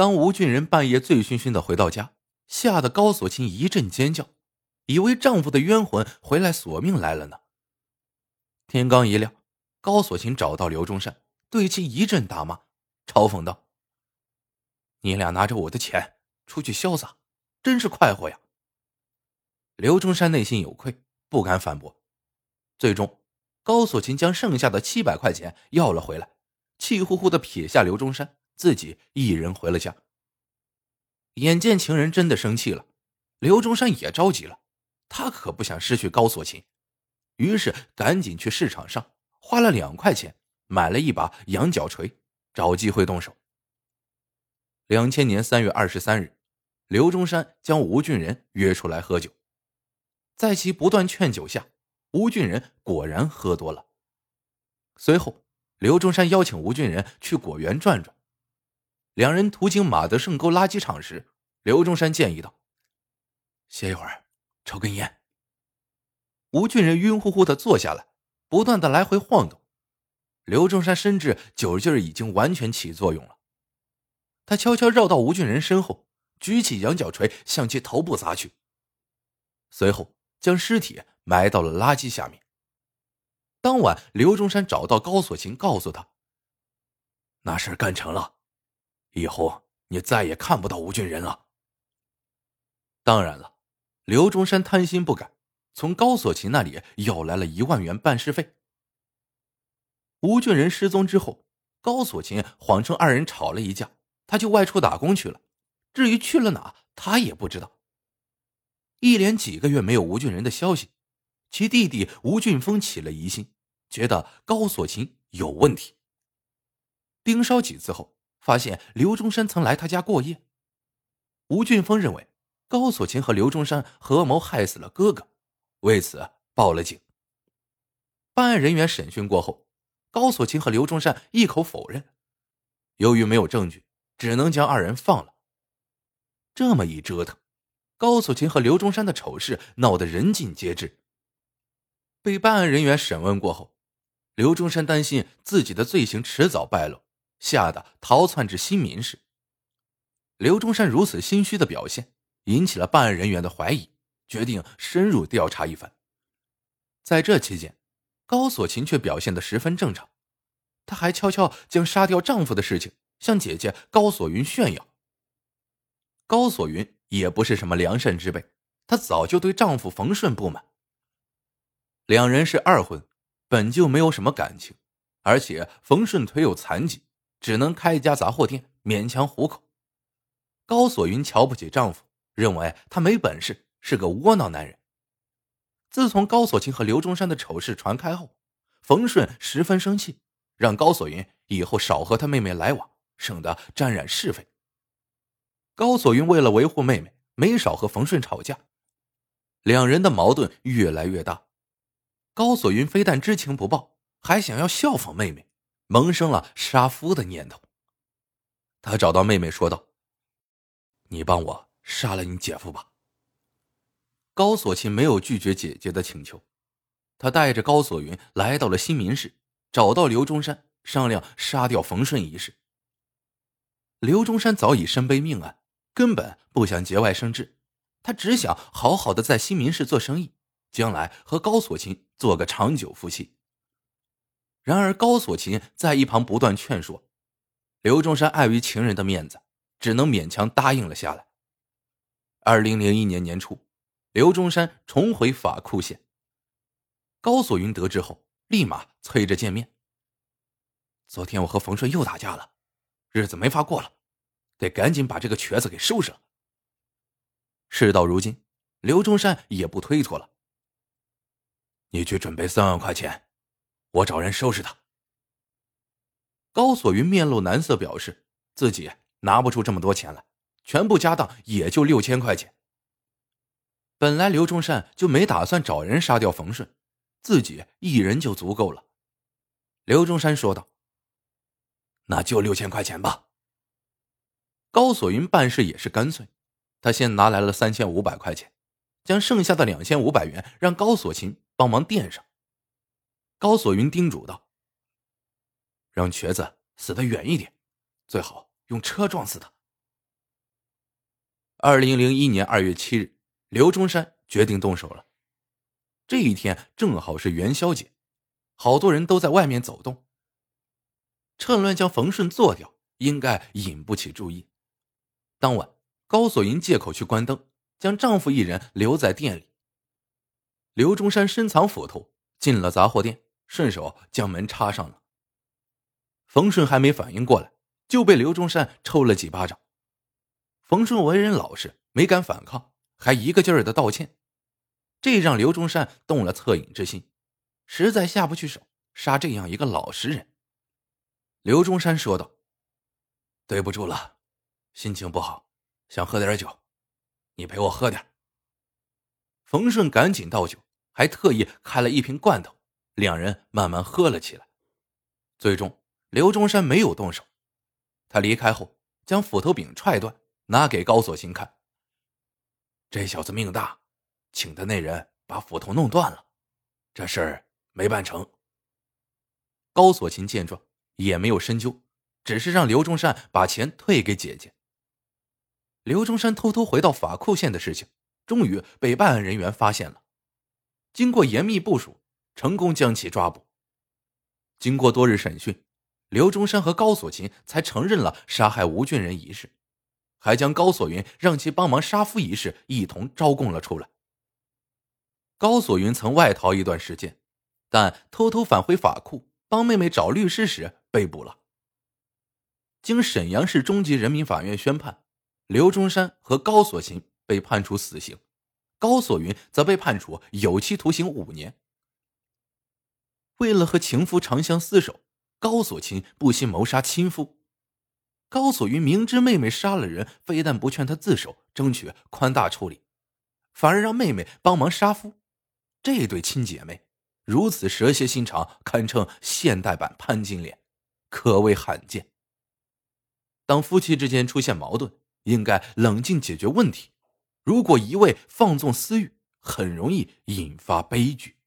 当吴俊仁半夜醉醺醺的回到家，吓得高锁琴一阵尖叫，以为丈夫的冤魂回来索命来了呢。天刚一亮，高锁琴找到刘中山，对其一阵大骂，嘲讽道：“你俩拿着我的钱出去潇洒，真是快活呀！”刘中山内心有愧，不敢反驳。最终，高锁琴将剩下的七百块钱要了回来，气呼呼的撇下刘中山。自己一人回了家。眼见情人真的生气了，刘中山也着急了，他可不想失去高锁琴，于是赶紧去市场上花了两块钱买了一把羊角锤，找机会动手。两千年三月二十三日，刘中山将吴俊仁约出来喝酒，在其不断劝酒下，吴俊仁果然喝多了。随后，刘中山邀请吴俊仁去果园转转。两人途经马德胜沟垃圾场时，刘中山建议道：“歇一会儿，抽根烟。”吴俊仁晕乎乎的坐下来，不断的来回晃动。刘中山深知酒劲儿已经完全起作用了，他悄悄绕到吴俊仁身后，举起羊角锤向其头部砸去，随后将尸体埋到了垃圾下面。当晚，刘中山找到高锁琴，告诉他：“那事干成了。”以后你再也看不到吴俊仁了。当然了，刘中山贪心不改，从高锁琴那里要来了一万元办事费。吴俊仁失踪之后，高锁琴谎称二人吵了一架，他就外出打工去了。至于去了哪，他也不知道。一连几个月没有吴俊仁的消息，其弟弟吴俊峰起了疑心，觉得高锁琴有问题。盯梢几次后。发现刘中山曾来他家过夜，吴俊峰认为高锁琴和刘中山合谋害死了哥哥，为此报了警。办案人员审讯过后，高锁琴和刘中山一口否认。由于没有证据，只能将二人放了。这么一折腾，高锁琴和刘中山的丑事闹得人尽皆知。被办案人员审问过后，刘中山担心自己的罪行迟早败露。吓得逃窜至新民市。刘中山如此心虚的表现，引起了办案人员的怀疑，决定深入调查一番。在这期间，高锁琴却表现得十分正常，她还悄悄将杀掉丈夫的事情向姐姐高锁云炫耀。高锁云也不是什么良善之辈，她早就对丈夫冯顺不满。两人是二婚，本就没有什么感情，而且冯顺腿有残疾。只能开一家杂货店勉强糊口。高锁云瞧不起丈夫，认为他没本事，是个窝囊男人。自从高锁琴和刘中山的丑事传开后，冯顺十分生气，让高锁云以后少和他妹妹来往，省得沾染是非。高锁云为了维护妹妹，没少和冯顺吵架，两人的矛盾越来越大。高锁云非但知情不报，还想要效仿妹妹。萌生了杀夫的念头。他找到妹妹说道：“你帮我杀了你姐夫吧。”高锁琴没有拒绝姐姐的请求，他带着高锁云来到了新民市，找到刘中山商量杀掉冯顺一事。刘中山早已身背命案，根本不想节外生枝，他只想好好的在新民市做生意，将来和高锁琴做个长久夫妻。然而高锁琴在一旁不断劝说，刘中山碍于情人的面子，只能勉强答应了下来。二零零一年年初，刘中山重回法库县。高锁云得知后，立马催着见面。昨天我和冯顺又打架了，日子没法过了，得赶紧把这个瘸子给收拾了。事到如今，刘中山也不推脱了。你去准备三万块钱。我找人收拾他。高锁云面露难色，表示自己拿不出这么多钱来，全部家当也就六千块钱。本来刘中山就没打算找人杀掉冯顺，自己一人就足够了。刘中山说道：“那就六千块钱吧。”高锁云办事也是干脆，他先拿来了三千五百块钱，将剩下的两千五百元让高锁琴帮忙垫上。高锁云叮嘱道：“让瘸子死得远一点，最好用车撞死他，二零零一年二月七日，刘中山决定动手了。这一天正好是元宵节，好多人都在外面走动。趁乱将冯顺做掉，应该引不起注意。当晚，高锁云借口去关灯，将丈夫一人留在店里。刘中山深藏斧头，进了杂货店，顺手将门插上了。冯顺还没反应过来，就被刘中山抽了几巴掌。冯顺为人老实，没敢反抗，还一个劲儿的道歉，这让刘中山动了恻隐之心，实在下不去手杀这样一个老实人。刘中山说道：“对不住了，心情不好，想喝点酒，你陪我喝点。”冯顺赶紧倒酒，还特意开了一瓶罐头，两人慢慢喝了起来。最终，刘中山没有动手，他离开后将斧头柄踹断，拿给高锁琴看。这小子命大，请的那人把斧头弄断了，这事儿没办成。高锁琴见状。也没有深究，只是让刘中山把钱退给姐姐。刘中山偷偷回到法库县的事情，终于被办案人员发现了。经过严密部署，成功将其抓捕。经过多日审讯，刘中山和高锁琴才承认了杀害吴俊仁一事，还将高锁云让其帮忙杀夫一事一同招供了出来。高锁云曾外逃一段时间，但偷偷返回法库帮妹妹找律师时。被捕了。经沈阳市中级人民法院宣判，刘中山和高锁琴被判处死刑，高锁云则被判处有期徒刑五年。为了和情夫长相厮守，高锁琴不惜谋杀亲夫。高锁云明知妹妹杀了人，非但不劝她自首，争取宽大处理，反而让妹妹帮忙杀夫。这对亲姐妹如此蛇蝎心肠，堪称现代版潘金莲。可谓罕见。当夫妻之间出现矛盾，应该冷静解决问题。如果一味放纵私欲，很容易引发悲剧。